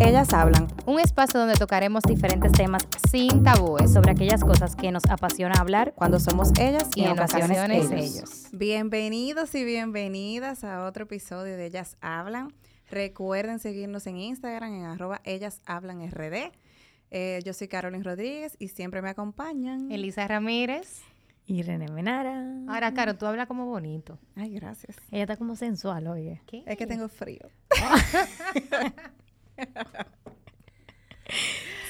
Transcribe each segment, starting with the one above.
Ellas hablan. Un espacio donde tocaremos diferentes temas sin tabúes sobre aquellas cosas que nos apasiona hablar Cuando somos ellas y, y en ocasiones ellos. ellos. Bienvenidos y bienvenidas a otro episodio de Ellas Hablan. Recuerden seguirnos en Instagram en arroba ellas hablan rd. Eh, yo soy Carolyn Rodríguez y siempre me acompañan. Elisa Ramírez. Y René Menara. Ahora, Caro, tú hablas como bonito. Ay, gracias. Ella está como sensual, oye. ¿Qué? Es que tengo frío.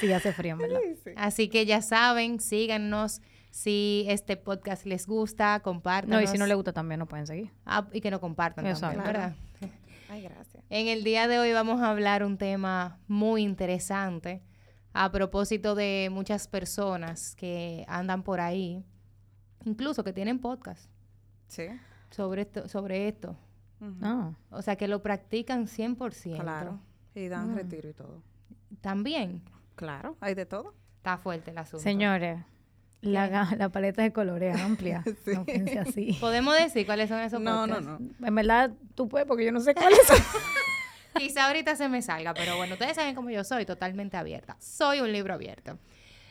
Sí, hace frío, ¿verdad? Así que ya saben, síganos. Si este podcast les gusta, compartan. No, y si no le gusta también nos pueden seguir. y que nos compartan Exacto. también, ¿verdad? Ay, gracias. En el día de hoy vamos a hablar un tema muy interesante a propósito de muchas personas que andan por ahí, incluso que tienen podcast Sí. sobre esto, sobre esto. No. O sea, que lo practican 100%. Claro. Y dan retiro y todo. También Claro, hay de todo. está fuerte el asunto. Señores, la, la paleta de colores es amplia. No piense así. ¿Podemos decir cuáles son esos No, no, no. En verdad, tú puedes porque yo no sé cuáles son. Quizá ahorita se me salga, pero bueno, ustedes saben cómo yo soy, totalmente abierta. Soy un libro abierto.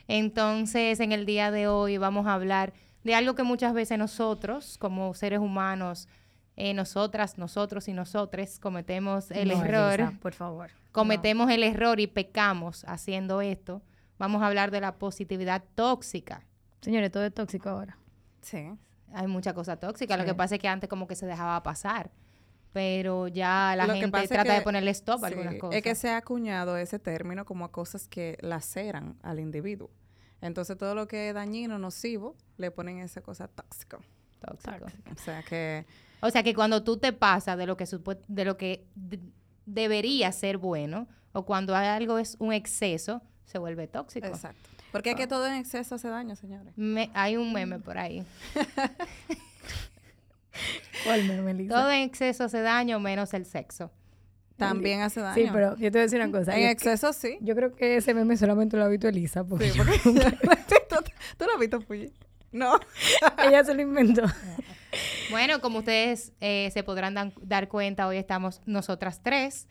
Entonces, en el día de hoy vamos a hablar de algo que muchas veces nosotros, como seres humanos, eh, nosotras, nosotros y nosotres, cometemos el No, error, Elisa, por favor. cometemos el error y pecamos haciendo esto. Vamos a hablar de la positividad tóxica. Señores, todo es tóxico ahora. Sí. Hay mucha cosa tóxica. Lo que pasa es que antes como que se dejaba pasar. Pero ya la Lo gente trata de ponerle stop a Sí, algunas cosas. Es que se ha acuñado ese término como a cosas que laceran al individuo. Entonces todo lo que es dañino, nocivo, le ponen esa cosa tóxico. Tóxico. O sea que O sea que cuando tú te pasas de lo que de lo que de- debería ser bueno o cuando hay algo es un exceso se vuelve tóxico. exacto. Porque es que todo en exceso hace daño, señores. Me- hay un meme por ahí. ¿Cuál meme, Elisa? Todo en exceso hace daño menos el sexo. También hace daño. Sí, pero yo te voy a decir una cosa. en exceso sí. Yo creo que ese meme solamente lo ha visto Elisa. Porque Sí, porque ¿Tú, tú lo has visto, Puyi? No. ella se lo inventó. Bueno, como ustedes eh, se podrán dan- dar cuenta, hoy estamos nosotras tres.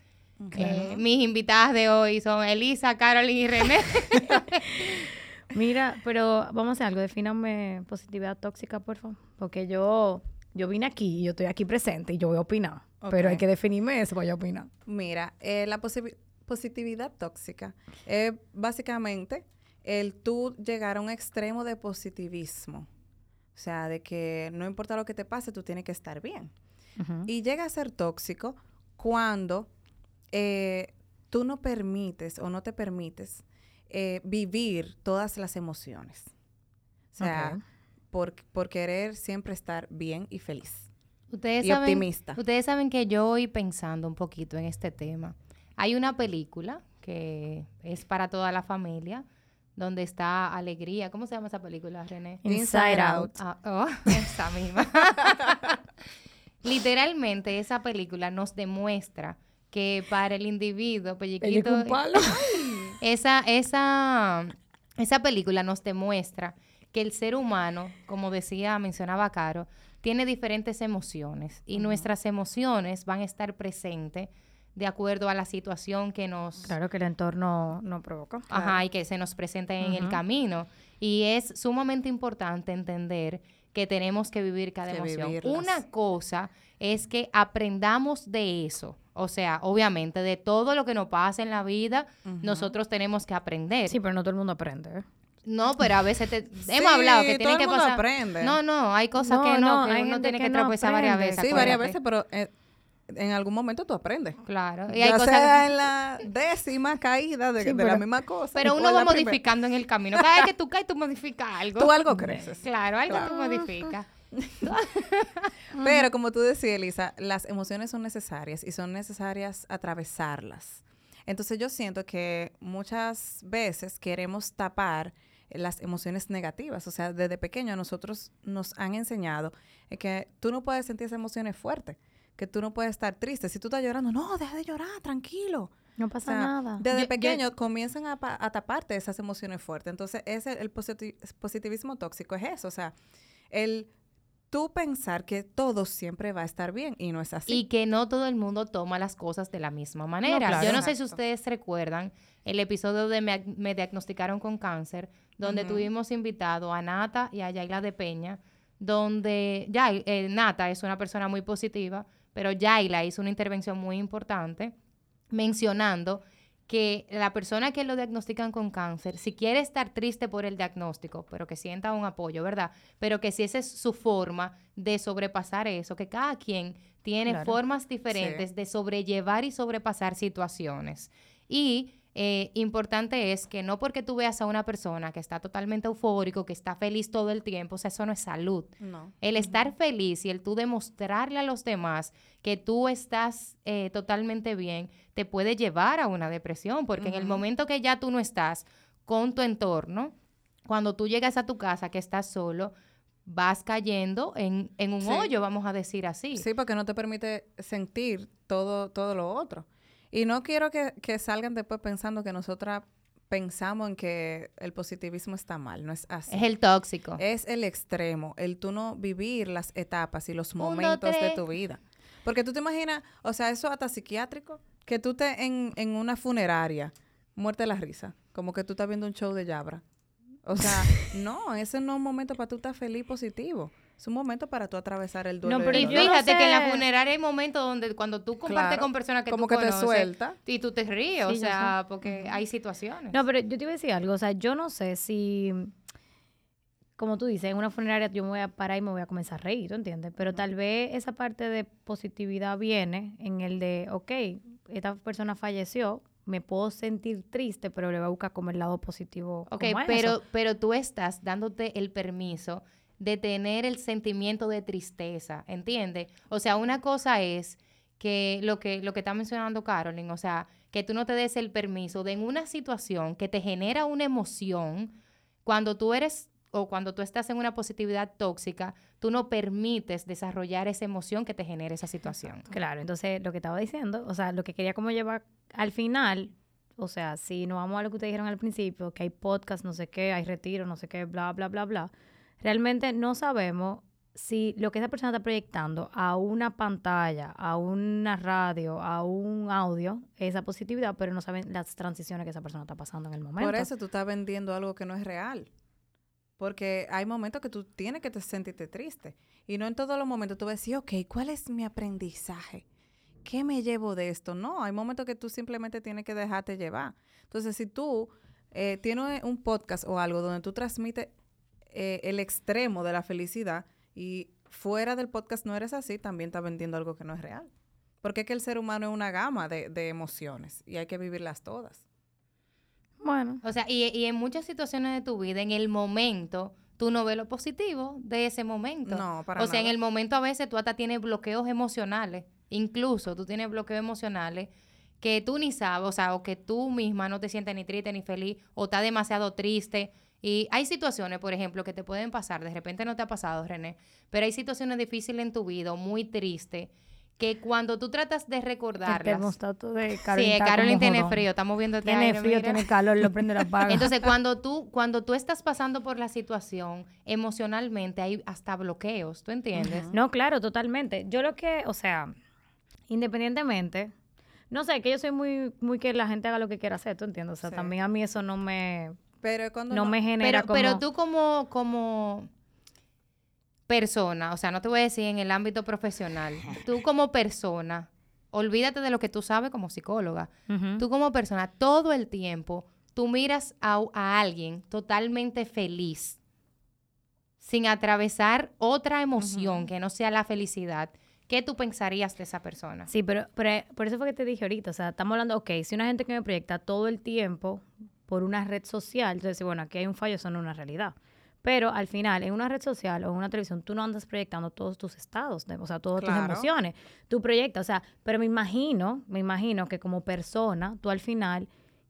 Eh, mis invitadas de hoy son Elisa, Carolyn y René. Mira, pero vamos a hacer algo. Defíname positividad tóxica, por favor. Porque yo, yo vine aquí y yo estoy aquí presente y yo voy a opinar. Pero hay que definirme eso para yo opinar. Mira, eh, la posi- positividad tóxica es básicamente el tú llegar a un extremo de positivismo. O sea, de que no importa lo que te pase, tú tienes que estar bien. Y llega a ser tóxico cuando eh, tú no permites o no te permites eh, vivir todas las emociones. O sea. Por, por querer siempre estar bien y feliz. Ustedes Y saben, optimista. Ustedes saben que yo voy pensando un poquito en este tema. Hay una película que es para toda la familia, donde está Alegría. ¿Cómo se llama esa película, René? Inside Out. Ah, oh, esa misma. Literalmente esa película nos demuestra que para el individuo, pelliquito, un palo. esa, esa, esa película nos demuestra que el ser humano, como decía, mencionaba Caro, tiene diferentes emociones y nuestras emociones van a estar presentes de acuerdo a la situación que nos, Claro que el entorno no provoca. ajá, y que se nos presenta en el camino. Y es sumamente importante entender que tenemos que vivir cada Que emoción. vivirlas. Una cosa es que aprendamos de eso. O sea, obviamente, de todo lo que nos pasa en la vida, nosotros tenemos que aprender. Sí, pero no todo el mundo aprende. ¿eh? No, pero a veces te- hemos hablado que el que mundo pasar. aprende. No, no, hay cosas No, que no, no, que hay uno tiene que que no varias veces. Sí, varias veces, pero eh, en algún momento tú aprendes. Claro. Y hay ya cosas sea en la décima caída de, Sí, de pero- la misma cosa. Pero uno va primera. modificando en el camino. Cada vez que tú caes, tú modificas algo. Tú algo creces. Claro, algo Claro. tú modificas. Pero como tú decías, Elisa, las emociones son necesarias y son necesarias atravesarlas. Entonces yo siento que muchas veces queremos tapar las emociones negativas. O sea, desde pequeño a nosotros nos han enseñado que tú no puedes sentir esas emociones fuertes, que tú no puedes estar triste. Si tú estás llorando, no, deja de llorar, tranquilo. No O pasa sea, nada. Desde Yo- yo- pequeño comienzan a, a taparte esas emociones fuertes. Entonces, ese, el positi- positivismo tóxico es eso. O sea, el tú pensar que todo siempre va a estar bien y no es así. Y que no todo el mundo toma las cosas de la misma manera. claro. Yo no sé si ustedes recuerdan el episodio de Me, me diagnosticaron con cáncer, donde tuvimos invitado a Nata y a Yaila de Peña, donde ya eh, Nata es una persona muy positiva, pero Yaila hizo una intervención muy importante mencionando que la persona que lo diagnostican con cáncer, si quiere estar triste por el diagnóstico, pero que sienta un apoyo, ¿verdad? Pero que si esa es su forma de sobrepasar eso, que cada quien tiene Claro. formas diferentes de sobrellevar y sobrepasar situaciones. Y eh, importante es que no porque tú veas a una persona que está totalmente eufórico, que está feliz todo el tiempo, o sea, eso no es salud. no. El estar feliz y el tú demostrarle a los demás que tú estás eh, totalmente bien, te puede llevar a una depresión, porque en el momento que ya tú no estás con tu entorno, cuando tú llegas a tu casa que estás solo, vas cayendo en, en un Sí. hoyo, vamos a decir así. Sí, porque no te permite sentir todo, todo lo otro. Y no quiero que, que salgan después pensando que nosotras pensamos en que el positivismo está mal. No es así. Es el tóxico. Es el extremo, el tú no vivir las etapas y los momentos de tu vida. Porque tú te imaginas, o sea, eso hasta psiquiátrico, que tú estés en, en una funeraria, muerte de la risa, como que tú estás viendo un show de Yabra. O sea, no, ese no es un momento para tú estar feliz y positivo. Es un momento para tú atravesar el duelo. No, y pero Y no fíjate que en la funeraria hay momentos donde cuando tú compartes Claro, con personas que como tú que te suelta. y tú te ríes, o Sí, sea, porque hay situaciones. No, pero yo te iba a decir algo. O sea, yo no sé si, como tú dices, en una funeraria yo me voy a parar y me voy a comenzar a reír, ¿tú entiendes? Pero tal vez esa parte de positividad viene en el de, ok, esta persona falleció, me puedo sentir triste, pero le voy a buscar como el lado positivo. Ok, pero, eso. pero tú estás dándote el permiso de tener el sentimiento de tristeza, ¿entiendes? O sea, una cosa es que lo que lo que está mencionando Carolyn, o sea, que tú no te des el permiso de en una situación que te genera una emoción, cuando tú eres o cuando tú estás en una positividad tóxica, tú no permites desarrollar esa emoción que te genera esa situación. Claro, entonces lo que estaba diciendo, o sea, lo que quería como llevar al final, o sea, si nos vamos a lo que ustedes dijeron al principio, que hay podcast, no sé qué, hay retiro, no sé qué, bla, bla, bla, bla, realmente no sabemos si lo que esa persona está proyectando a una pantalla, a una radio, a un audio, esa positividad, pero no saben las transiciones que esa persona está pasando en el momento. Por eso tú estás vendiendo algo que no es real. Porque hay momentos que tú tienes que te sentirte triste. Y no en todos los momentos tú vas a decir, ok, ¿cuál es mi aprendizaje? ¿Qué me llevo de esto? No, hay momentos que tú simplemente tienes que dejarte llevar. Entonces, si tú eh, tienes un podcast o algo donde tú transmites eh, el extremo de la felicidad y fuera del podcast no eres así, también estás vendiendo algo que no es real. Porque es que el ser humano es una gama de, de emociones y hay que vivirlas todas. Bueno, O sea, y, y en muchas situaciones de tu vida, en el momento, tú no ves lo positivo de ese momento. No, para O sea, en el momento a veces tú hasta tienes bloqueos emocionales. Incluso tú tienes bloqueos emocionales que tú ni sabes, o sea, o que tú misma no te sientes ni triste ni feliz, o estás demasiado triste. Y hay situaciones, por ejemplo, que te pueden pasar, de repente no te ha pasado, René, pero hay situaciones difíciles en tu vida, muy tristes, que cuando tú tratas de el recordarlas... termostato de Sí, Carolina. Carolyn como tiene jodón. frío, estamos viendo este Tiene aire, frío, mira. tiene calor, lo prende la apaga. Entonces, cuando tú, cuando tú estás pasando por la situación, emocionalmente hay hasta bloqueos, ¿tú entiendes? No, claro, totalmente. Yo lo que, o sea, independientemente, no sé, que yo soy muy, muy que la gente haga lo que quiera hacer, ¿tú entiendes? O sea, Sí. también a mí eso no me, Pero es cuando no me Pero, genera como... pero tú como, como persona, o sea, no te voy a decir en el ámbito profesional, tú como persona, olvídate de lo que tú sabes como psicóloga, tú como persona, todo el tiempo, tú miras a, a alguien totalmente feliz, sin atravesar otra emoción que no sea la felicidad, ¿qué tú pensarías de esa persona? Sí, pero, pero por eso fue que te dije ahorita, o sea, estamos hablando, ok, si una gente que me proyecta todo el tiempo por una red social, entonces, bueno, aquí hay un fallo, eso no es una realidad. Pero al final, en una red social o en una televisión, tú no andas proyectando todos tus estados, de- o sea, todas tus emociones. Tú proyectas, o sea, pero me imagino, me imagino que como persona, tú al final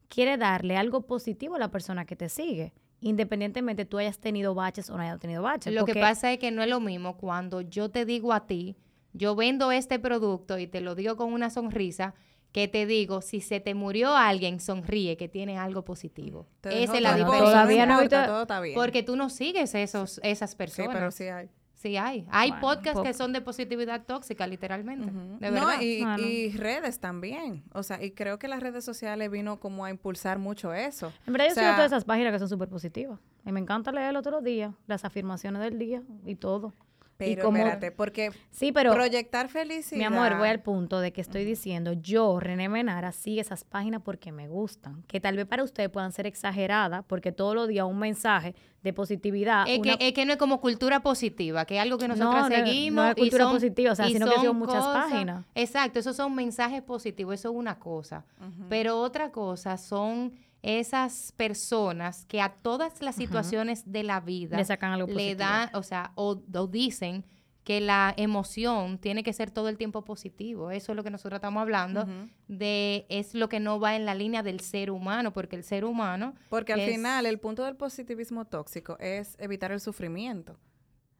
quieres darle algo positivo a la persona que te sigue, independientemente tú hayas tenido baches o no hayas tenido baches. Lo que pasa es que no es lo mismo cuando yo te digo a ti, yo vendo este producto y te lo digo con una sonrisa, que te digo, si se te murió alguien, sonríe, que tiene algo positivo. Te Esa es la diferencia. todavía no importa, todo está bien. Porque tú no sigues esos, esas sí, personas. pero sí hay. Sí hay. Hay Bueno, podcasts que son de positividad tóxica, literalmente. De no, verdad. y, Bueno. y redes también. O sea, y creo que las redes sociales vino como a impulsar mucho eso. En verdad yo O sigo sea, todas esas páginas que son súper positivas. Y me encanta leerlo todos los días, las afirmaciones del día y todo. Y Pero como- espérate, porque Sí, pero proyectar felicidad. mi amor, voy al punto de que estoy diciendo, yo, René Menara, sigue esas páginas porque me gustan. Que tal vez para ustedes puedan ser exageradas, porque todos los días un mensaje de positividad. Es, una- que, es que no es como cultura positiva, que es algo que nosotros No, seguimos. no es y cultura son- positiva, o sea, sino que son son muchas páginas. Exacto, esos son mensajes positivos, eso es una cosa. Pero otra cosa son esas personas que a todas las situaciones de la vida Le sacan algo le dan, o sea, o, o dicen que la emoción tiene que ser todo el tiempo positivo. Eso es lo que nosotros estamos hablando de es lo que no va en la línea del ser humano, porque el ser humano Porque al es- final el punto del positivismo tóxico es evitar el sufrimiento.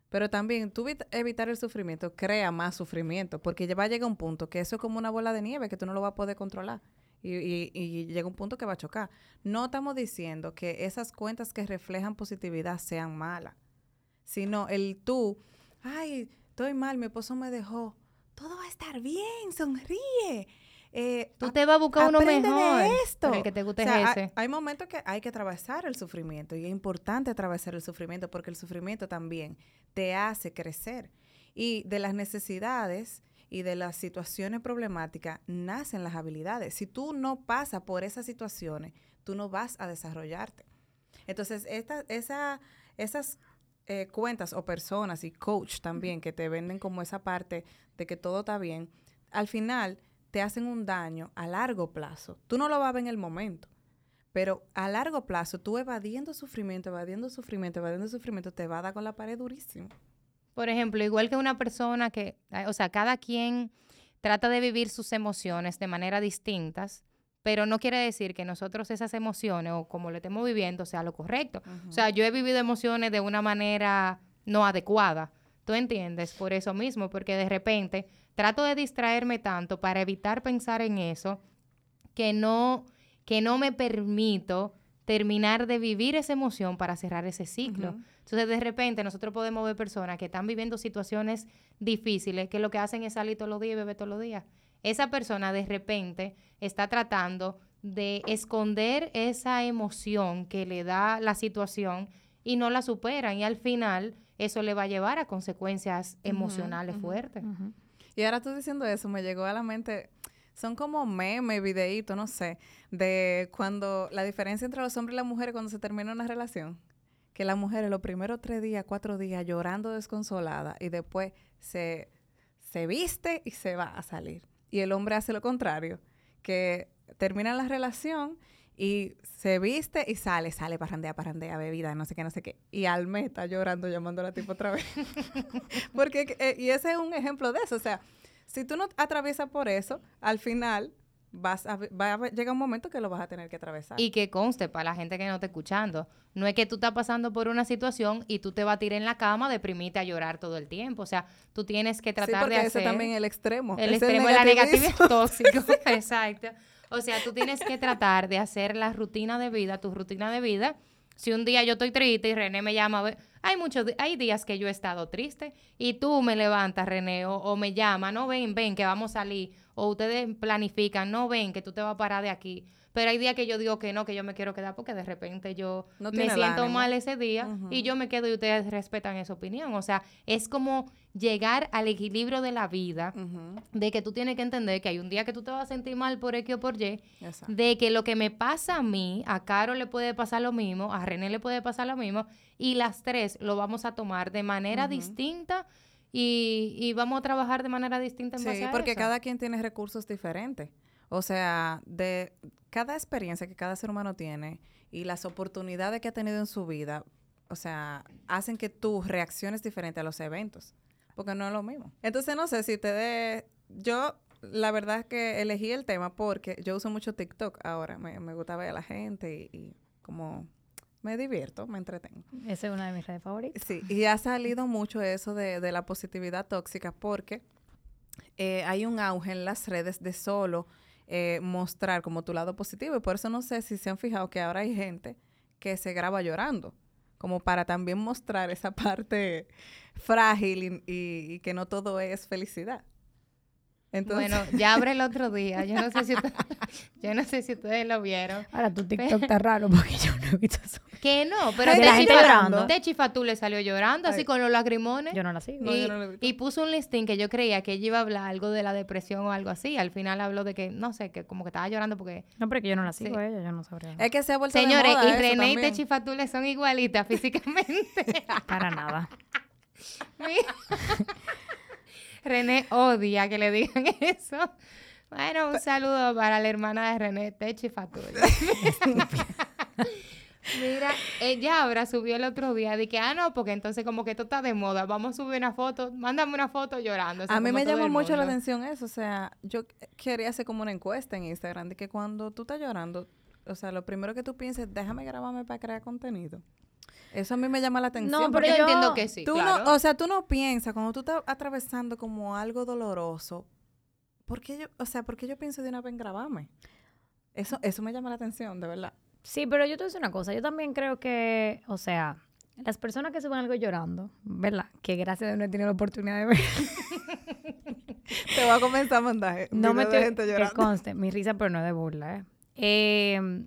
Pero también tú evit- evitar el sufrimiento crea más sufrimiento, porque ya va a llegar un punto que eso es como una bola de nieve que tú no lo vas a poder controlar. Y, y- y llega un punto que va a chocar. No estamos diciendo que esas cuentas que reflejan positividad sean malas, sino el tú, ay, estoy mal, mi esposo me dejó, todo va a estar bien, sonríe. Eh, Tú te vas a buscar uno mejor. de esto. el que te guste O sea, es hay- ese. Hay, momentos que hay que atravesar el sufrimiento y es importante atravesar el sufrimiento porque el sufrimiento también te hace crecer. Y de las necesidades y de las situaciones problemáticas nacen las habilidades. Si tú no pasas por esas situaciones, tú no vas a desarrollarte. Entonces, esta, esa, esas eh, cuentas o personas y coach también que te venden como esa parte de que todo está bien, al final te hacen un daño a largo plazo. Tú no lo vas a ver en el momento, pero a largo plazo tú evadiendo sufrimiento, evadiendo sufrimiento, evadiendo sufrimiento, te va a dar con la pared durísimo. Por ejemplo, igual que una persona que, eh, o sea, cada quien trata de vivir sus emociones de manera distintas, pero no quiere decir que nosotros esas emociones o como lo estemos viviendo sea lo correcto. O sea, yo he vivido emociones de una manera no adecuada. ¿Tú entiendes? Por eso mismo, porque de repente trato de distraerme tanto para evitar pensar en eso que no, que no me permito terminar de vivir esa emoción para cerrar ese ciclo. Entonces, de repente, nosotros podemos ver personas que están viviendo situaciones difíciles, que lo que hacen es salir todos los días y beber todos los días. Esa persona, de repente, está tratando de esconder esa emoción que le da la situación y no la superan. Y al final, eso le va a llevar a consecuencias emocionales fuertes. Y ahora tú diciendo eso, me llegó a la mente, son como memes, videitos, no sé, de cuando la diferencia entre los hombres y las mujeres cuando se termina una relación. Que la mujer los primeros tres días, cuatro días llorando desconsolada y después se, se viste y se va a salir. Y el hombre hace lo contrario, que termina la relación y se viste y sale, sale, parrandea, parrandea, bebida, no sé qué, no sé qué. Y al mes está llorando, llamando a la tipo otra vez. Porque, eh, y ese es un ejemplo de eso. O sea, si tú no atraviesas por eso, al final vas a, va a ve- llega un momento que lo vas a tener que atravesar. Y que conste para la gente que no está escuchando, no es que tú estás pasando por una situación y tú te vas a tirar en la cama, deprimirte a llorar todo el tiempo. O sea, tú tienes que sí, tratar porque de ese hacer también el extremo. el extremo de la negatividad tóxico. Exacto. O sea, tú tienes que tratar de hacer la rutina de vida, tu rutina de vida. Si un día yo estoy triste y René me llama, hay muchos, hay días que yo he estado triste y tú me levantas, René, o, o me llama, no ven, ven, que vamos a salir, o ustedes planifican, no ven, que tú te vas a parar de aquí. Pero hay días que yo digo que no, que yo me quiero quedar porque de repente yo No me siento ánimo. mal ese día y yo me quedo y ustedes respetan esa opinión. O sea, es como llegar al equilibrio de la vida de que tú tienes que entender que hay un día que tú te vas a sentir mal por X o por Y, exacto. de que lo que me pasa a mí, a Caro le puede pasar lo mismo, a René le puede pasar lo mismo, y las tres lo vamos a tomar de manera distinta y, y vamos a trabajar de manera distinta en base Sí, a porque eso. cada quien tiene recursos diferentes. O sea, de cada experiencia que cada ser humano tiene y las oportunidades que ha tenido en su vida, o sea, hacen que tú reacciones diferente a los eventos, porque no es lo mismo. Entonces, no sé si te dé... Yo, la verdad es que elegí el tema porque yo uso mucho TikTok ahora. Me, me gusta ver a la gente y, y como me divierto, me entretengo. Esa es una de mis redes favoritas. Sí, y ha salido mucho eso de, de la positividad tóxica porque eh, hay un auge en las redes de solo eh, mostrar como tu lado positivo. Y por eso no sé si se han fijado que ahora hay gente que se graba llorando, como para también mostrar esa parte frágil y, y- y que no todo es felicidad. Entonces, Bueno, ya abre el otro día. Yo no sé si ustedes, yo no sé si ustedes lo vieron. Ahora tu TikTok está raro porque yo no he visto eso. Que no, pero De la gente Techi Fa- llorando. Techi Fatú le salió llorando así con los lagrimones. Yo no la sigo. No, y, yo no lo he visto. y puso un listín que yo creía que ella iba a hablar algo de la depresión o algo así. Al final habló de que, no sé, que como que estaba llorando porque... No, pero que yo no la Sí. sigo a ella, yo no sabría. es que se ha vuelto de Señores, moda y René y también. Techi Fatule son igualitas físicamente. Para nada. René odia que le digan eso. Bueno, un saludo para la hermana de René, Techi Fatule. Mira, ella ahora subió el otro día de que, ah, no, porque entonces como que esto está de moda, vamos a subir una foto, mándame una foto llorando. o sea, A mí me llamó mucho la atención eso, o sea, yo quería hacer como una encuesta en Instagram de que cuando tú estás llorando, o sea, lo primero que tú pienses, déjame grabarme para crear contenido. Eso a mí me llama la atención. No, pero porque Yo yo- entiendo que sí, tú claro. no, o sea, tú no piensas cuando tú estás atravesando como algo doloroso, ¿por qué yo, o sea, por qué yo pienso de una vez en grabarme? Eso, eso me llama la atención, de verdad. Sí, pero yo te voy a decir una cosa. Yo también creo que, o sea, las personas que suben algo llorando, ¿verdad? Que gracias a Dios no he tenido la oportunidad de ver. Te voy a comenzar a mandar no me estoy, gente que llorando. conste, mi risa, pero no es de burla, ¿eh? Eh,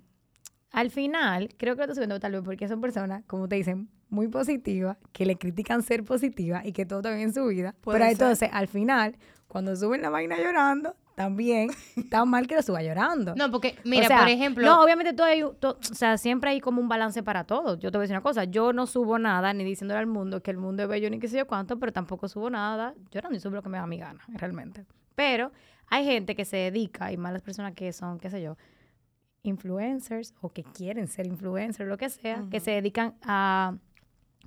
Al final, creo que lo estoy subiendo tal vez porque son personas, como te dicen, muy positivas, que le critican ser positiva y que todo está bien en su vida. Pero ser. entonces, al final, cuando suben la vaina llorando, también está mal que lo suba llorando. No, porque, mira, O sea, por ejemplo... No, obviamente todo hay, to- o sea, siempre hay como un balance para todo. Yo te voy a decir una cosa, yo no subo nada ni diciéndole al mundo que el mundo es bello ni qué sé yo cuánto, pero tampoco subo nada llorando y subo lo que me da mi gana, realmente. Pero hay gente que se dedica, y más las personas que son, qué sé yo, influencers o que quieren ser influencers, lo que sea, que se dedican a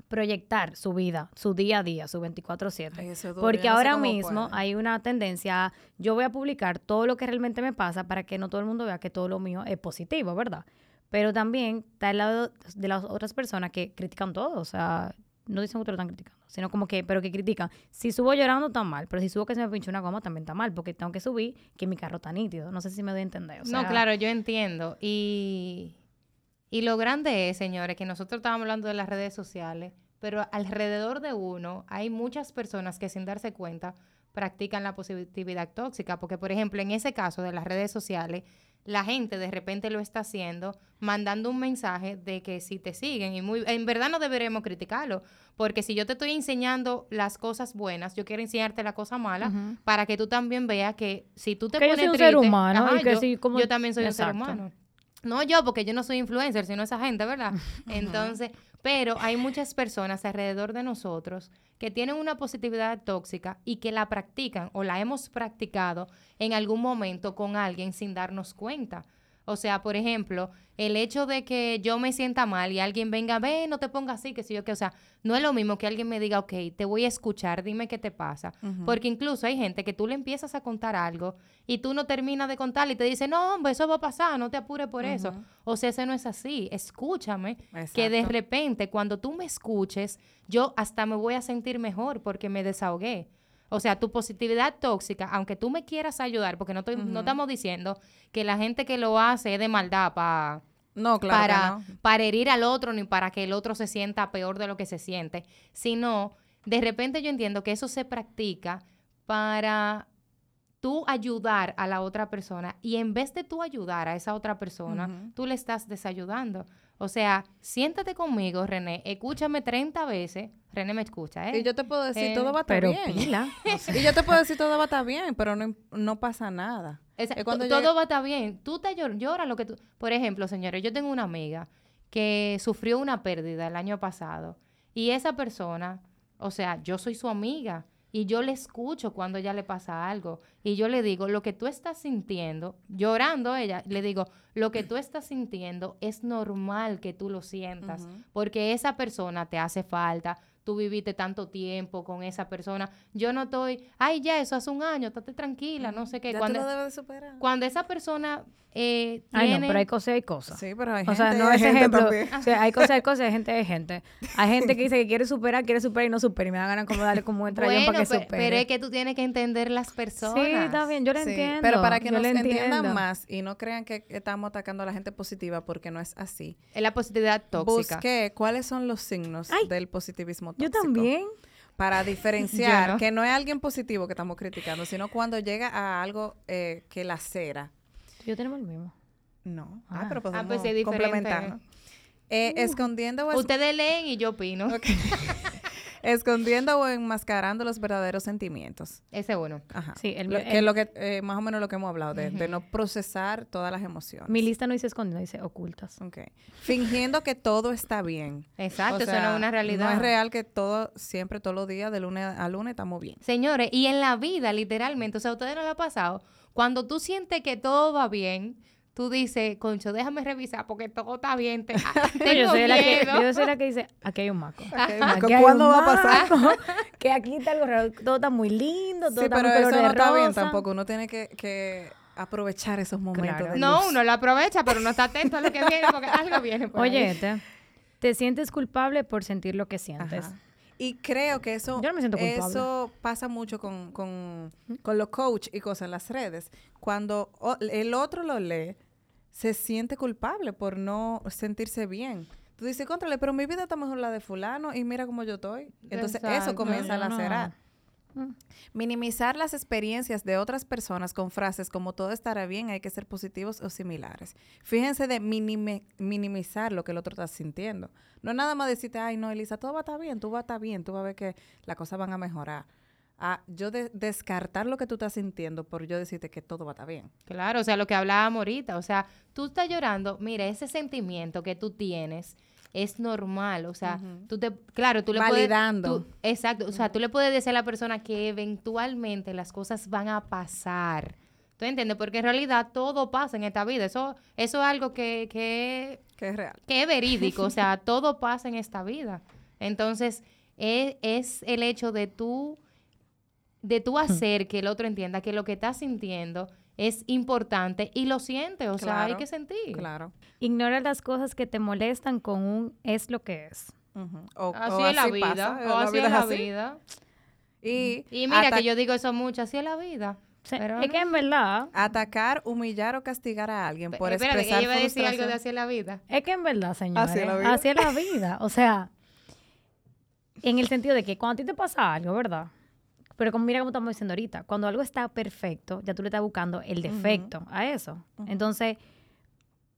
proyectar su vida, su día a día, su 24/7. Ay, eso es duro, Porque yo no sé ahora mismo hay una tendencia, a, yo voy a publicar todo lo que realmente me pasa para que no todo el mundo vea que todo lo mío es positivo, ¿verdad? Pero también está el lado de las otras personas que critican todo, o sea, no dicen que te lo están criticando, sino como que, pero que critican. Si subo llorando está mal, pero si subo que se me pinchó una goma también está mal, porque tengo que subir que mi carro está nítido. No sé si me doy a entender. o no, claro, yo entiendo. Y, y lo grande es, señores, que nosotros estábamos hablando de las redes sociales, pero alrededor de uno hay muchas personas que sin darse cuenta practican la positividad tóxica, porque por ejemplo, en ese caso de las redes sociales, la gente de repente lo está haciendo mandando un mensaje de que si te siguen y muy en verdad no deberemos criticarlo, porque si yo te estoy enseñando las cosas buenas, yo quiero enseñarte la cosa mala para que tú también veas que si tú te Que yo pones soy un ser humano y que yo, como- yo también soy un ser humano. No yo, porque yo no soy influencer, sino esa gente, ¿verdad? Entonces, pero hay muchas personas alrededor de nosotros que tienen una positividad tóxica y que la practican o la hemos practicado en algún momento con alguien sin darnos cuenta. O sea, por ejemplo, el hecho de que yo me sienta mal y alguien venga, ve, no te pongas así, que sé yo qué. O sea, no es lo mismo que alguien me diga, ok, te voy a escuchar, dime qué te pasa. Porque incluso hay gente que tú le empiezas a contar algo y tú no terminas de contar y te dice, no, hombre, eso va a pasar, no te apures por eso. O sea, ese no es así. Escúchame, que de repente cuando tú me escuches, yo hasta me voy a sentir mejor porque me desahogué. O sea, tu positividad tóxica, aunque tú me quieras ayudar, porque no, estoy, no estamos diciendo que la gente que lo hace es de maldad para No, claro para, que no. para herir al otro ni para que el otro se sienta peor de lo que se siente, sino de repente yo entiendo que eso se practica para tú ayudar a la otra persona y en vez de tú ayudar a esa otra persona, tú le estás desayudando. O sea, siéntate conmigo, René, escúchame 30 veces. René me escucha, ¿eh? Y yo te puedo decir, Eh, todo va a estar Pero bien. pila. Y yo te puedo decir, todo va a estar bien, pero no, no pasa nada. Esa- Es cuando to- todo va a estar bien. Tú te llor- lloras lo que tú... Por ejemplo, señores, yo tengo una amiga que sufrió una pérdida el año pasado y esa persona, o sea, yo soy su amiga y yo le escucho cuando ella le pasa algo y yo le digo, lo que tú estás sintiendo, llorando ella, le digo, lo que tú estás sintiendo es normal que tú lo sientas, porque esa persona te hace falta, tú viviste tanto tiempo con esa persona. Yo no estoy, ay, ya, eso hace un año, estate tranquila, no sé qué. Ya cuando, tú lo debes de superar. cuando esa persona eh, Ay, tiene... no, pero hay cosas y hay cosas. Sí, pero hay O sea, gente, no hay es gente ejemplo. O sea, hay cosas, hay cosas, hay gente, hay gente. Hay gente que dice que quiere superar, quiere superar y no supera. Y me da ganas como darle como un trayón Bueno, para que pe- supere. pero es que tú tienes que entender las personas. Sí, está bien, yo lo Sí, entiendo. Pero para que yo nos entiendan más y no crean que estamos atacando a la gente positiva porque no es así. Es la positividad tóxica. Busqué cuáles son los signos Ay, del positivismo Yo también. Para diferenciar no. que no es alguien positivo que estamos criticando, sino cuando llega a algo eh, que la cera. Yo tenemos el mismo. No. Ah. Ah, pero podemos pues sí, es diferente. complementarnos. Eh, escondiendo o es- Ustedes leen y yo opino. escondiendo o enmascarando los verdaderos sentimientos. Ese uno. Ajá. Sí, el- Lo- el- que es lo que eh, más o menos lo que hemos hablado de, de no procesar todas las emociones. Mi lista no dice escondido, dice ocultas. Ok. Fingiendo que todo está bien. Exacto, O eso no sea, es una realidad. No es real que todo, siempre, todos los días, de lunes a lunes, estamos bien. Señores, y en la vida, literalmente, o sea, a ustedes no les ha pasado, cuando tú sientes que todo va bien, tú dices, concho, déjame revisar porque todo está bien. Te, ah, tengo yo, soy la que, yo soy la que dice, aquí hay un maco. Aquí hay ¿Cuándo un va a pasar? que aquí está algo raro. Todo está muy lindo, todo Sí, está pero muy color eso de no está bien tampoco. Uno tiene que, que aprovechar esos momentos Claro. de No, luz. uno lo aprovecha, pero no está atento a lo que viene porque algo viene por ahí. Oye, este, te sientes culpable por sentir lo que sientes. Ajá. Y creo que eso, Yo no me siento culpable. eso pasa mucho con, con, con los coach y cosas en las redes. Cuando o- el otro lo lee, se siente culpable por no sentirse bien. Tú dices, contrale, pero mi vida está mejor la de fulano y mira cómo yo estoy. Entonces eso comienza a Yo no. lacerar. Minimizar las experiencias de otras personas con frases como todo estará bien, hay que ser positivos o similares. Fíjense de minimizar lo que el otro está sintiendo. No es nada más decirte, ay, no, Elisa, todo va a estar bien, tú vas a estar bien, tú vas a ver que las cosas van a mejorar. Ah, yo de- descartar lo que tú estás sintiendo por yo decirte que todo va a estar bien. Claro, o sea, lo que hablábamos ahorita, o sea, tú estás llorando, mira, ese sentimiento que tú tienes es normal, o sea, tú te, claro, tú le Validando. puedes, tú- exacto, o sea, tú le puedes decir a la persona que eventualmente las cosas van a pasar, ¿tú entiendes? Porque en realidad todo pasa en esta vida, eso, eso es algo que, que, Que es real. que es verídico, o sea, todo pasa en esta vida. Entonces, es, es el hecho de tú, de tú hacer que el otro entienda que lo que estás sintiendo es importante y lo siente, o sea, hay que sentir. Claro. Ignora las cosas que te molestan con un es lo que es. O, Así o es la así vida, pasa, o así es la así. vida. Y, Y mira que yo digo eso mucho, así es la vida. Pero es no. que en verdad, atacar, humillar o castigar a alguien por expresar ella iba a decir algo de así es la vida. es que en verdad, señores, Así es la vida. así es la vida. O sea, en el sentido de que cuando a ti te pasa algo, ¿verdad? Pero como mira como estamos diciendo ahorita, cuando algo está perfecto, ya tú le estás buscando el defecto a eso. Entonces,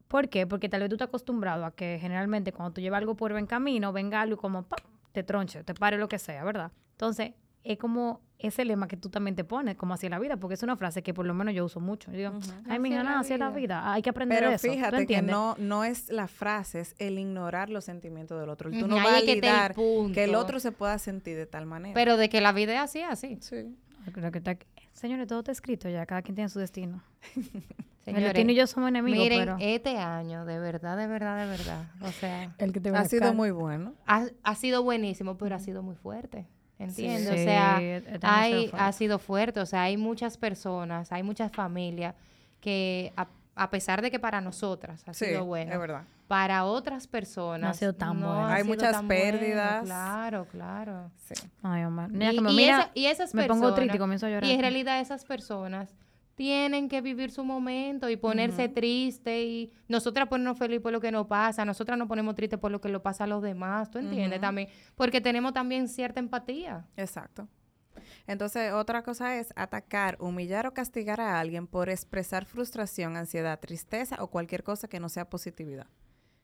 ¿por qué? Porque tal vez tú estás acostumbrado a que generalmente cuando tú llevas algo por buen camino, venga algo y como ¡pam! te tronche, te pare lo que sea, ¿verdad? Entonces, es como ese lema que tú también te pones, como así es la vida, porque es una frase que por lo menos yo uso mucho. Yo digo, ay, mija, es la nada, así es la vida. Hay que aprender Pero eso. ¿tú fíjate que no, no es la frase, es el ignorar los sentimientos del otro. El tú Ujú, no ahí es que el validar que el otro se pueda sentir de tal manera. Pero de que la vida es así, así. sí. Creo que está- Señores, todo está escrito ya, cada quien tiene su destino. el Señores, destino y yo somos enemigos, miren, pero... este año, de verdad, de verdad, de verdad, o sea, el que te Ha sido muy bueno. ha, ha sido buenísimo, pero ha sido muy fuerte. ¿Entiendes? Sí, o sea, este año hay, ha sido fuerte. ha sido fuerte. O sea, hay muchas personas, hay muchas familias que, a, a pesar de que para nosotras ha Sí, sido bueno, es verdad. para otras personas sido tan no bueno. ha Hay sido muchas tan bueno. Pérdidas. Claro, claro. Sí. Ay, Omar. Mira, Y, que me y mira, esa- y esas me personas, pongo triste y comienzo a llorar. Y en realidad esas personas tienen que vivir su momento y ponerse triste y nosotras ponernos feliz por lo que nos pasa, nosotras nos ponemos tristes por lo que le pasa a los demás, ¿tú entiendes? También, porque tenemos también cierta empatía. Exacto. Entonces, otra cosa es atacar, humillar o castigar a alguien por expresar frustración, ansiedad, tristeza o cualquier cosa que no sea positividad.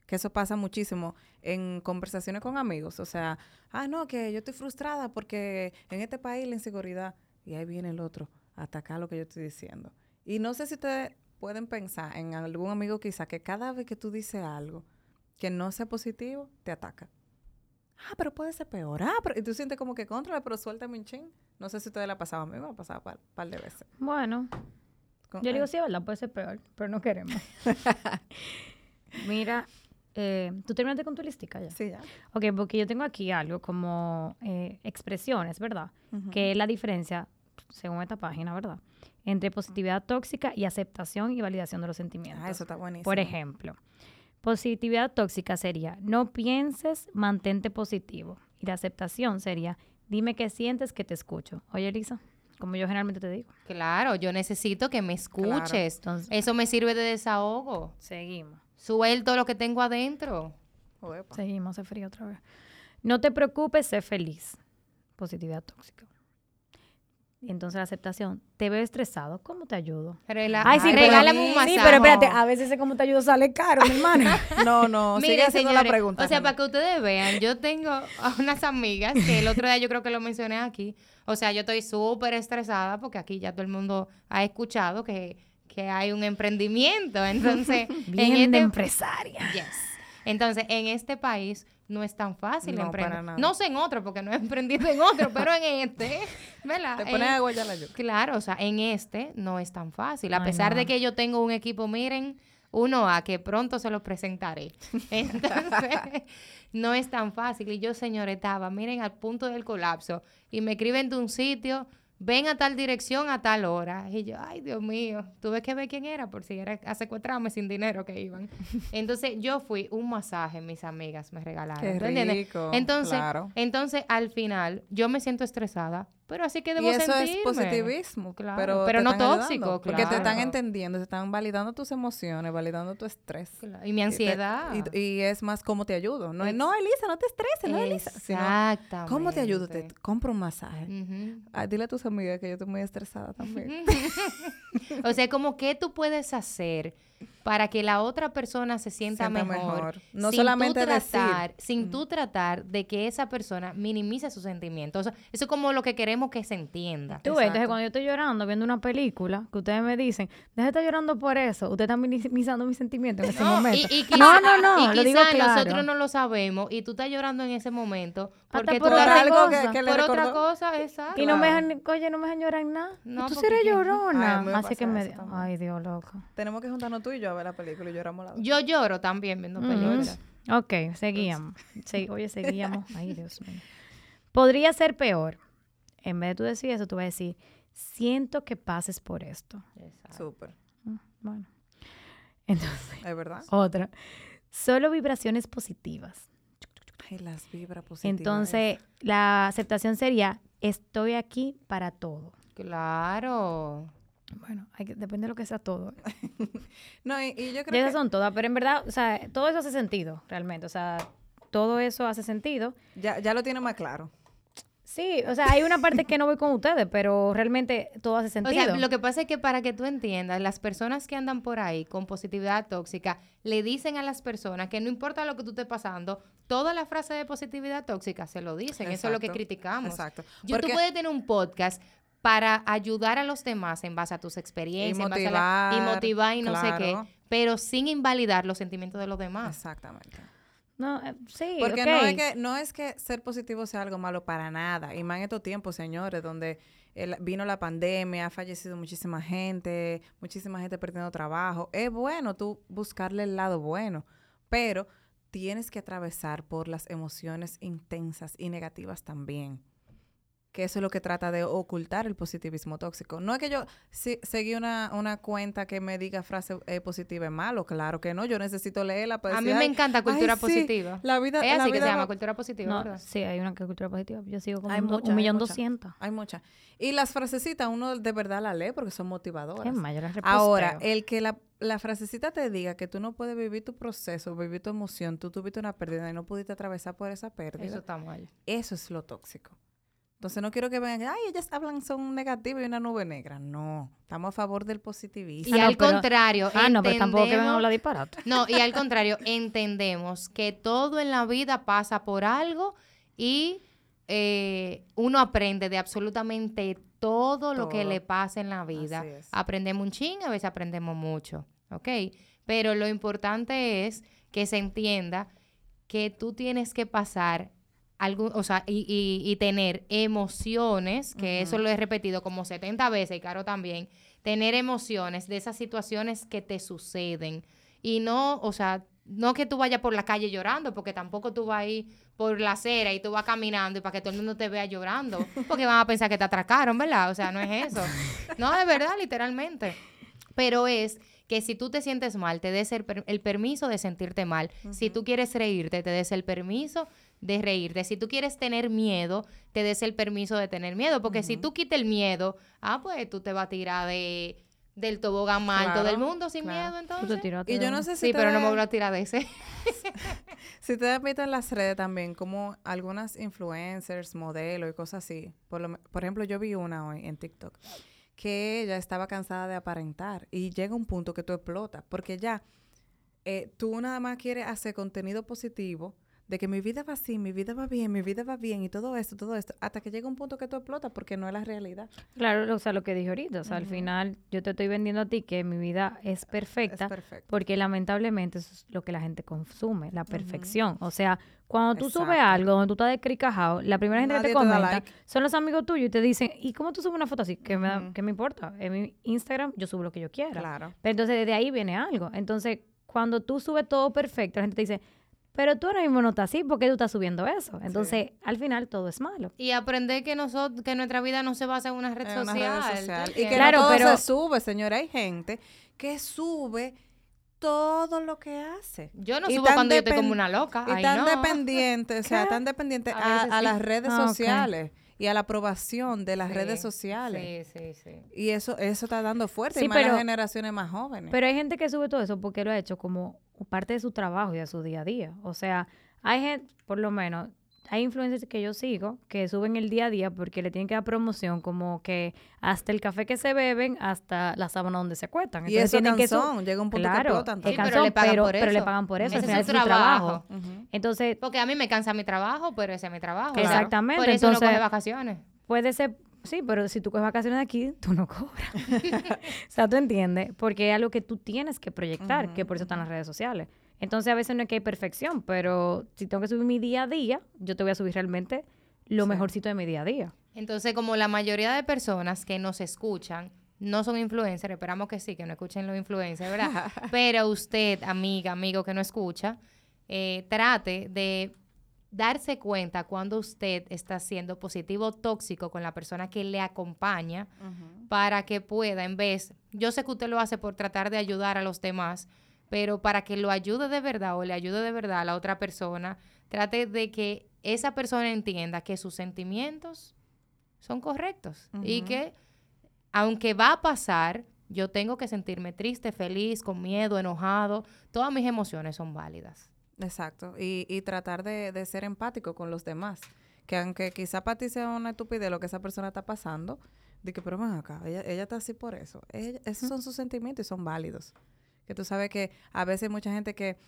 Que eso pasa muchísimo en conversaciones con amigos. O sea, ah, no, que yo estoy frustrada porque en este país la inseguridad. Y ahí viene el otro atacar lo que yo estoy diciendo. Y no sé si ustedes pueden pensar en algún amigo quizá que cada vez que tú dices algo que no sea positivo, te ataca. ah, pero puede ser peor. Ah, pero y tú sientes como que contra, pero suéltame un chin. No sé si ustedes la pasado, a mí me ha pasado un par, de veces. Bueno, Con- yo ay, digo, sí, ¿verdad? Puede ser peor, pero no queremos. Mira, eh, ¿tú terminaste con tu listica ya? Sí, ya. Ok, porque yo tengo aquí algo como eh, expresiones, ¿verdad? Que es la diferencia, según esta página, ¿verdad? Entre positividad tóxica y aceptación y validación de los sentimientos. Ah, eso está buenísimo. Por ejemplo, positividad tóxica sería, no pienses, mantente positivo. Y la aceptación sería, dime qué sientes que te escucho. Oye, Elisa, como yo generalmente te digo. Claro, yo necesito que me escuches. Entonces- Eso me sirve de desahogo. Seguimos. Suelto lo que tengo adentro. Uepa. Seguimos, hace frío otra vez. No te preocupes, sé feliz. Positividad tóxica. Entonces la aceptación, te veo estresado, ¿cómo te ayudo? Ay, sí, regálame un Sí, masaje. pero espérate, a veces ese cómo te ayudo sale caro, mi hermano. No, no, sigue haciendo señores, la pregunta. O sea, para que ustedes vean, yo tengo a unas amigas que el otro día yo creo que lo mencioné aquí. O sea, yo estoy súper estresada porque aquí ya todo el mundo ha escuchado que, que hay un emprendimiento. Entonces, Bien en de este, empresaria. Yes. Entonces, en este país no es tan fácil No, emprender. para nada. No sé en otro, porque no he emprendido en otro, pero en este, ¿verdad? Te pones En- a guayar la yuca. Claro, o sea, en este no es tan fácil. A Ay, pesar no. de que yo tengo un equipo, miren, uno a que pronto se lo presentaré. Entonces, no es tan fácil. Y yo, señor, estaba, miren, al punto del colapso. Y me escriben de un sitio, ven a tal dirección a tal hora. Y yo, ay, Dios mío, tuve que ver quién era, por si era a secuestrarme sin dinero que iban. Entonces, yo fui un masaje, mis amigas me regalaron. Rico, Entonces, claro. entonces, al final, yo me siento estresada, pero así que debo Y eso sentirme. es positivismo, Claro, pero, no están ayudando, tóxico, Porque te están claro. entendiendo, te están validando tus emociones, validando tu estrés. Claro, Y mi Y te- ansiedad. Y, y es más cómo te ayudo. No es, no, Elisa, no te estreses, no, Elisa. Sino, Exactamente. ¿Cómo te ayudo? Te compro un masaje. Ah, dile a tus amigas que yo estoy muy estresada también. O sea, como qué tú puedes hacer para que la otra persona se sienta, Sienta mejor. mejor. No sin solamente tú tratar, decir. Sin tú tratar de que esa persona minimice sus sentimientos. O sea, eso es como lo que queremos que se entienda. Tú ves, entonces cuando yo estoy llorando viendo una película, que ustedes me dicen, deja de estar llorando por eso, usted está minimizando mis sentimientos en ese No, momento. y, y no, quizá- no, no, y lo digo claro. nosotros no lo sabemos y tú estás llorando en ese momento porque tú por Por otra algo que, cosa. que le por otra cosa, exacto. Y no me dejan, oye, no me dejan llorar en nada. No, tú. Ay, a llorona. me Así que me... Ay, Dios, loco. Tenemos que juntarnos tú y yo a ver la película y lloramos la dos. Yo lloro también viendo películas. Ujú. Ok, seguíamos. Sí, oye, seguíamos. Ay, Dios mío. Podría ser peor. En vez de tú decir eso, tú vas a decir, siento que pases por esto. Exacto. Súper. Mm, Bueno. Entonces, Es verdad. otra. Solo vibraciones positivas. Ay, las vibras positivas. Entonces, la aceptación sería, estoy aquí para todo. Claro. Bueno, hay que, depende de lo que sea todo. No, y, y yo creo esas que son todas, pero en verdad, o sea, todo eso hace sentido, realmente. O sea, todo eso hace sentido. ya, ya lo tiene más claro. Sí, o sea, hay una parte que no voy con ustedes, pero realmente todo hace O sentido. sea, lo que pasa es que para que tú entiendas, las personas que andan por ahí con positividad tóxica le dicen a las personas que no importa lo que tú estés pasando, toda la frase de positividad tóxica se lo dicen. Eso es lo que criticamos. exacto. Yo, tú Porque- puedes tener un podcast para ayudar a los demás en base a tus experiencias, en base a la- y motivar, y no sé qué, pero sin invalidar los sentimientos de los demás. Exactamente. No, eh, sí, Porque no, es que, no es que ser positivo sea algo malo para nada. Y más en estos tiempos, señores, donde el- vino la pandemia, ha fallecido muchísima gente, muchísima gente perdiendo trabajo. Es bueno tú buscarle el lado bueno, pero tienes que atravesar por las emociones intensas y negativas también. Que eso es lo que trata de ocultar el positivismo tóxico. No es que yo si- seguí una, una cuenta que me diga frase eh, positiva es malo, claro que no. Yo necesito leerla para A mí decir, me "Ay, encanta cultura ay, sí, positiva. La vida, Es la así que vida se llama cultura positiva, No, ¿verdad? sí, hay una que cultura positiva. Yo sigo con un, millón doscientos. Hay muchas. Y las frasecitas uno de verdad la lee porque son motivadoras. Es las reposteo. Ahora, el que la, la frasecita te diga que tú no puedes vivir tu proceso, vivir tu emoción, tú tuviste una pérdida y no pudiste atravesar por esa pérdida, Eso eso, está mal. es lo tóxico. Entonces no quiero que vengan, ay, ellas hablan, son negativas y una nube negra. No, estamos a favor del positivismo. Y Ah, no, al pero- contrario, Ah, no, pero tampoco que vengan a hablar disparate. No, y al contrario, entendemos que todo en la vida pasa por algo y eh, uno aprende de absolutamente todo lo que le pasa en la vida. Así es. Aprendemos un ching, a veces aprendemos mucho, ¿ok? Pero lo importante es que se entienda que tú tienes que pasar algún, o sea, y, y- y tener emociones, que eso lo he repetido como 70 veces, y Caro también, tener emociones de esas situaciones que te suceden. Y no, o sea, no que tú vayas por la calle llorando, porque tampoco tú vas ahí por la acera y tú vas caminando y para que todo el mundo te vea llorando, porque van a pensar que te atracaron, ¿verdad? O sea, no es eso. No, de verdad, literalmente. Pero es que si tú te sientes mal, te des el, per- el permiso de sentirte mal. Si tú quieres reírte, te des el permiso de reírte. Si tú quieres tener miedo, te des el permiso de tener miedo. Porque si tú quitas el miedo, ah, pues tú te vas a tirar de, del tobogán más alto Claro, del mundo sin claro. miedo, Tú te entonces. tiraste Y yo no sé si Sí, te pero no me voy a tirar de ese. Si te has visto en las redes también, como algunas influencers, modelos y cosas así. Por, lo por ejemplo, yo vi una hoy en TikTok que ella estaba cansada de aparentar y llega un punto que tú explotas porque ya eh, tú nada más quieres hacer contenido positivo de que mi vida va así, mi vida va bien, mi vida va bien y todo esto, todo esto, hasta que llega un punto que tú explotas porque no es la realidad. Claro, o sea, lo que dije ahorita, o sea, al final yo te estoy vendiendo a ti que mi vida es perfecta, Es porque lamentablemente eso es lo que la gente consume, la perfección. O sea, cuando tú subes algo, donde tú estás descricajado, la primera gente que Nadie te comenta like. son los amigos tuyos y te dicen, ¿y cómo tú subes una foto así? ¿Qué me, da- Ujú. qué me importa? En mi Instagram yo subo lo que yo quiera. Claro. Pero entonces desde ahí viene algo. Entonces, cuando tú subes todo perfecto, la gente te dice, pero tú ahora mismo no estás así, ¿por qué tú estás subiendo eso? Entonces, al final todo es malo. Y aprender que nosotros, que nuestra vida no se basa en una red en una social. red ¿tú social. Y que? Claro, no todo pero- se sube, señora. Hay gente que sube todo lo que hace. Yo no Y subo cuando yo estoy como una loca. Y Ay, tan no. dependiente, o sea, tan dependiente A a, veces a sí. las redes Ah, sociales y a la aprobación de las Sí, redes sociales. Sí, sí, sí. Y eso eso está dando fuerte, Sí, y más pero- las generaciones más jóvenes. Pero hay gente que sube todo eso porque lo ha hecho como parte de su trabajo y de su día a día. O sea, hay gente, por lo menos, hay influencers que yo sigo que suben el día a día porque le tienen que dar promoción como que hasta el café que se beben, hasta la sábana donde se acuestan. y eso tienen que su- cansón, llega un punto que Claro, explotan es Sí, también. pero le pagan pero, por pero le eso. pagan por eso. Ese al es final su es su trabajo. Entonces, Porque a mí me cansa mi trabajo, pero ese es mi trabajo. Claro. Exactamente, Por eso entonces- coge vacaciones. Puede ser, sí, pero si tú coges vacaciones de aquí, tú no cobras. o sea, tú entiendes, porque es algo que tú tienes que proyectar, que por eso están las redes sociales. Entonces, a veces no es que hay perfección, pero si tengo que subir mi día a día, yo te voy a subir realmente lo mejorcito de mi día a día. Entonces, como la mayoría de personas que nos escuchan no son influencers, esperamos que sí, que no escuchen los influencers, ¿verdad? Pero usted, amiga, amigo que no escucha, eh, trate de darse cuenta cuando usted está siendo positivo o tóxico con la persona que le acompaña para que pueda, en vez, yo sé que usted lo hace por tratar de ayudar a los demás, pero para que lo ayude de verdad o le ayude de verdad a la otra persona, trate de que esa persona entienda que sus sentimientos son correctos y que aunque va a pasar, yo tengo que sentirme triste, feliz, con miedo, enojado, todas mis emociones son válidas. Exacto. Y, y tratar de, de ser empático con los demás. Que aunque quizá para ti sea una estupidez lo que esa persona está pasando, de que, pero ven acá, ella, ella está así por eso. Ella- esos son sus sentimientos y son válidos. Que tú sabes que a veces hay mucha gente que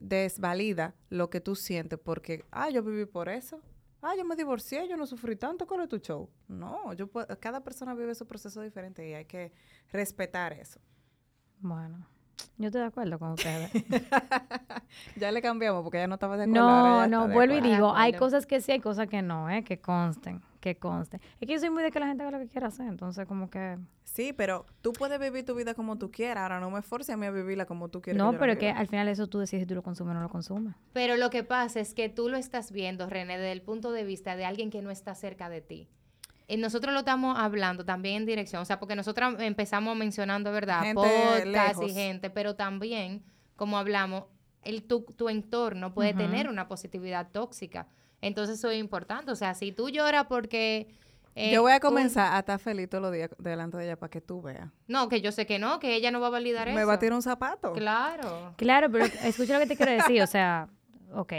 desvalida lo que tú sientes porque, ah, yo viví por eso. Ah, yo me divorcié, yo no sufrí tanto, ¿cuál es tu show? No, yo puedo- cada persona vive su proceso diferente y hay que respetar eso. Bueno, yo estoy de acuerdo con ustedes. ya le cambiamos porque ya no estaba de acuerdo. No, no, vuelvo y digo, hay cosas que sí, hay cosas que no, ¿eh? Que consten, que consten. Es que yo soy muy de que la gente haga lo que quiera hacer, entonces como que... Sí, pero tú puedes vivir tu vida como tú quieras. Ahora no me forces a mí a vivirla como tú quieres. No, la pero es que al final eso tú decides si tú lo consumes o no lo consumes. Pero lo que pasa es que tú lo estás viendo, René, desde el punto de vista de alguien que no está cerca de ti. Y nosotros lo estamos hablando también en dirección, o sea, porque nosotros empezamos mencionando, ¿verdad? Gente Podcast y lejos. gente, pero también, como hablamos, el, tu, tu entorno puede tener una positividad tóxica. Entonces eso es importante. O sea, si tú lloras porque... eh, yo voy a un- comenzar a estar feliz todos los días delante de ella para que tú veas. No, que yo sé que no, que ella no va a validar eso. Me va a tirar un zapato. Claro. Claro, pero escucha lo que te quiero decir, o sea, ok.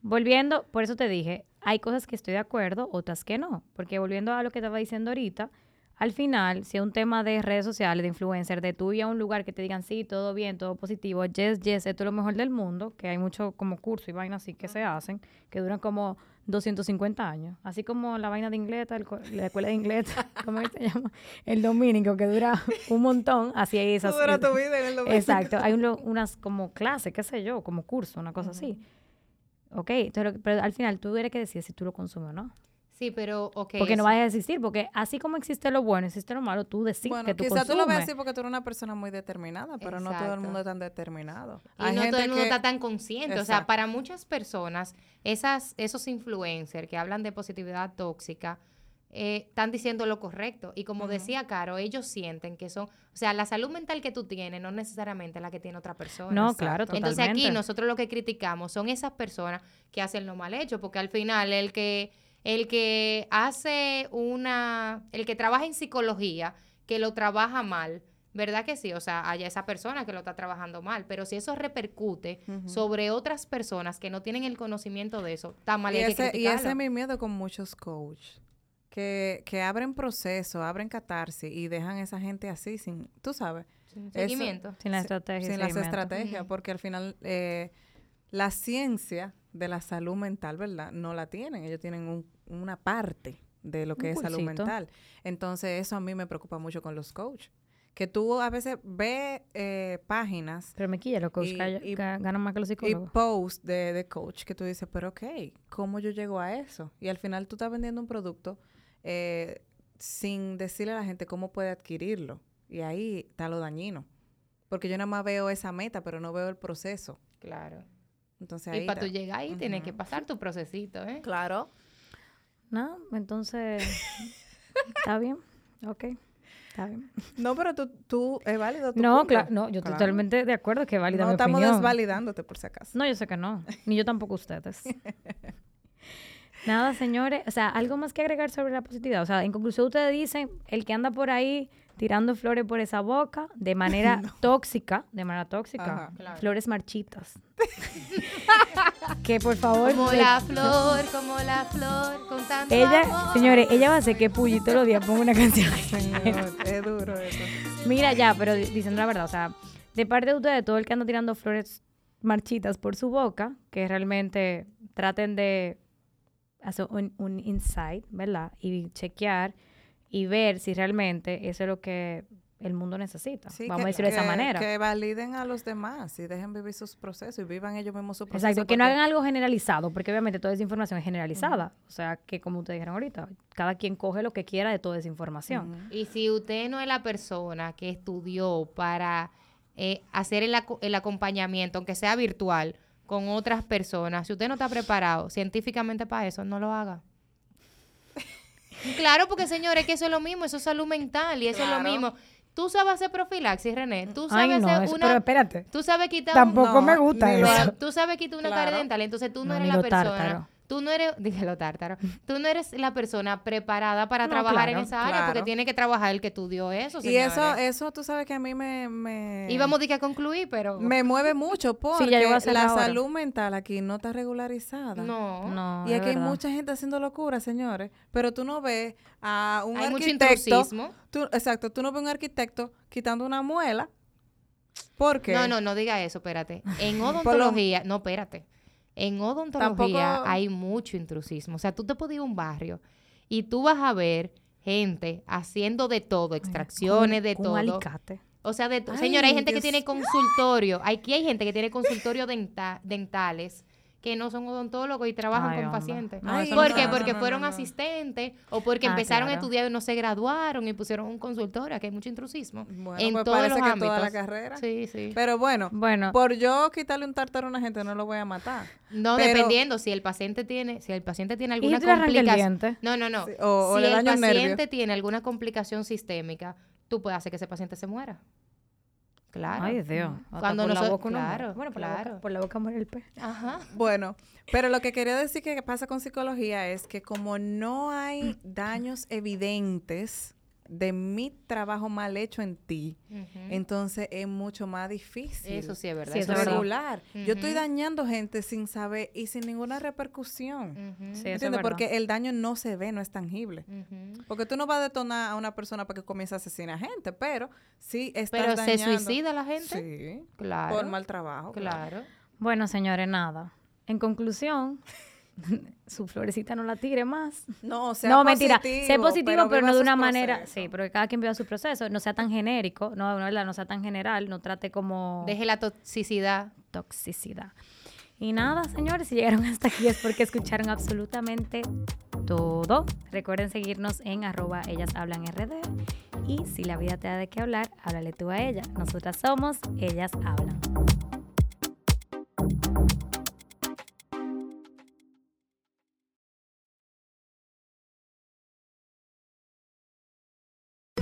Volviendo, por eso te dije, hay cosas que estoy de acuerdo, otras que no. Porque volviendo a lo que estaba diciendo ahorita, al final, si es un tema de redes sociales, de influencer, de tú ir a un lugar que te digan, sí, todo bien, todo positivo, yes, yes, esto es lo mejor del mundo, que hay mucho como curso y vainas así que se hacen, que duran como 250 años. Así como la vaina de co- la escuela de inglés, ¿cómo es que se llama? El dominico, que dura un montón, así esas. Tú dura tu vida en el domingo. Exacto, hay un unas como clases, qué sé yo, como curso, una cosa así. Ok, entonces, pero al final tú eres que decides si tú lo consumes o no. Sí, pero, ok. Porque no vas a existir, porque así como existe lo bueno, existe lo malo, tú decides bueno, que tú quizás tú lo veas consumes. así porque tú eres una persona muy determinada, pero no todo el mundo es tan determinado. Y Hay no todo el mundo que- está tan consciente. O sea, para muchas personas, esas, esos influencers que hablan de positividad tóxica, eh, están diciendo lo correcto. Y como decía Caro, ellos sienten que son, o sea, la salud mental que tú tienes no necesariamente la que tiene otra persona. No, claro, Entonces aquí totalmente. nosotros lo que criticamos son esas personas que hacen lo mal hecho, porque al final el que el que hace una, el que trabaja en psicología, que lo trabaja mal, ¿verdad que sí? O sea, haya esa persona que lo está trabajando mal, pero si eso repercute sobre otras personas que no tienen el conocimiento de eso, está mal y, y, hay que y ese es mi miedo con muchos coaches. Que, que abren proceso, abren catarsis y dejan a esa gente así sin, tú sabes, Sin eso- seguimiento. Sin la estrategia. y sin las estrategias, porque al final eh, la ciencia de la salud mental, ¿verdad? No la tienen, ellos tienen un- una parte de lo que Un es salud mental. Entonces eso a mí me preocupa mucho con los coaches. Que tú a veces ves eh, páginas Pero me quilla, los coaches Y- y- ganan más que los y psicólogos. posts de, de coach que tú dices, pero ok, ¿cómo yo llego a eso? Y al final tú estás vendiendo un producto eh, sin decirle a la gente cómo puede adquirirlo. Y ahí está lo dañino. Porque yo nada más veo esa meta, pero no veo el proceso. Claro. Entonces ahí Y para tú llegar ahí tienes que pasar tu procesito, ¿eh? Claro. No, entonces, ¿está bien? Ok, está bien. No, pero tú, tú es válido. tu No, claro, no, yo Claro. totalmente de acuerdo que es válida No mi estamos opinión. desvalidándote por si acaso. No, yo sé que no, ni yo tampoco ustedes. Nada, señores, o sea, algo más que agregar sobre la positividad. O sea, en conclusión, ustedes dicen, el que anda por ahí tirando flores por esa boca de manera tóxica, de manera tóxica, Ajá. Claro. flores marchitas. que por favor... Como la flor, como la flor, con tanto Ella, amor. señores, ella va a hacer que Pulli todos los días ponga una canción. Señor, es duro eso. Mira, ya, pero di- diciendo la verdad, o sea, de parte de ustedes, todo el que anda tirando flores marchitas por su boca, que realmente traten de hacer un, un insight, ¿verdad? Y chequear y ver si realmente eso es lo que el mundo necesita. Sí, Vamos que- a decirlo de esa manera. Que validen a los demás y dejen vivir sus procesos y vivan ellos mismos su proceso. Exacto, que no hagan algo generalizado, porque obviamente toda esa información es generalizada. O sea, que como ustedes dijeron ahorita, cada quien coge lo que quiera de toda esa información. Y si usted no es la persona que estudió para eh, hacer el, aco- el acompañamiento, aunque sea virtual, con otras personas, si usted no está preparado científicamente para eso, no lo haga. Claro, porque señores, que eso es lo mismo, eso es salud mental y eso es lo mismo. Tú sabes hacer profilaxis, René. Tú Ay, sabes no, hacer eso- una. pero espérate. Tú sabes quitar un- Tampoco No, me gusta eso. Pero tú sabes quitar una Claro. cara dental, entonces tú no, No, eres la persona. tártaro. Tú no eres, dije lo tártaro. Tú no eres la persona preparada para No, trabajar en claro, esa área porque tiene que trabajar el que estudió eso. Y eso, eso tú sabes que a mí me... me Y vamos a concluir, pero Me mueve mucho porque ya a la ahora. salud mental aquí no está regularizada. no. No, Y es aquí hay mucha gente haciendo locura, señores. Pero tú no ves a un Hay mucho arquitecto. intrusismo. tú- exacto, tú no ves un arquitecto quitando una muela. ¿Por qué? No, no, no diga eso, espérate. En odontología, no, espérate. En odontología Tampoco- hay mucho intrusismo. O sea, tú te puedes ir a un barrio y tú vas a ver gente haciendo de todo, extracciones Con- de con todo. alicate. O sea, de Ay, señora, hay gente que tiene consultorio. Aquí hay gente que tiene consultorio denta- dentales que no son odontólogos y trabajan Ay, con pacientes. No, ¿Por no qué? Porque no, fueron no, no. asistentes o porque Ah, empezaron a estudiar y no se graduaron y pusieron un consultorio. Aquí hay mucho intrusismo. Bueno, en pues todos los que ámbitos. toda la carrera. Sí, sí. Pero bueno, Bueno, por yo quitarle un tártaro a una gente no lo voy a matar. No, Pero- dependiendo si el paciente tiene, si el paciente tiene alguna complicación. No, no, no. Sí, o- o si le el nervio. paciente tiene alguna complicación sistémica, tú puedes hacer que ese paciente se muera. Claro. ay Dios. hasta Cuando por la boca uno claro, Bueno, por, la claro. boca, por la boca muere el pez. Ajá. Bueno, pero lo que quería decir que pasa con psicología es que como no hay daños evidentes de mi trabajo mal hecho en ti, entonces es mucho más difícil. Eso sí es verdad. Sí, eso eso es regular. Yo estoy dañando gente sin saber y sin ninguna repercusión. Verdad. Porque el daño no se ve, no es tangible. Porque tú no vas a detonar a una persona para que comience a asesinar gente, pero sí estás Pero se dañando. suicida la gente. Sí. Claro. Por mal trabajo. Claro. Bueno, señores, nada. En conclusión, su florecita no la tire más. No, sea no, mentira. Sé positivo, pero, no de una manera. procesos. Sí, pero que cada quien viva su proceso. No sea tan genérico. No, no sea tan general. No trate como Deje la toxicidad. toxicidad. Y nada, señores, si llegaron hasta aquí es porque escucharon absolutamente todo. Recuerden seguirnos en arroba ellas hablan rd. Y si la vida te da de qué hablar, háblale tú a ella. Nosotras somos Ellas Hablan.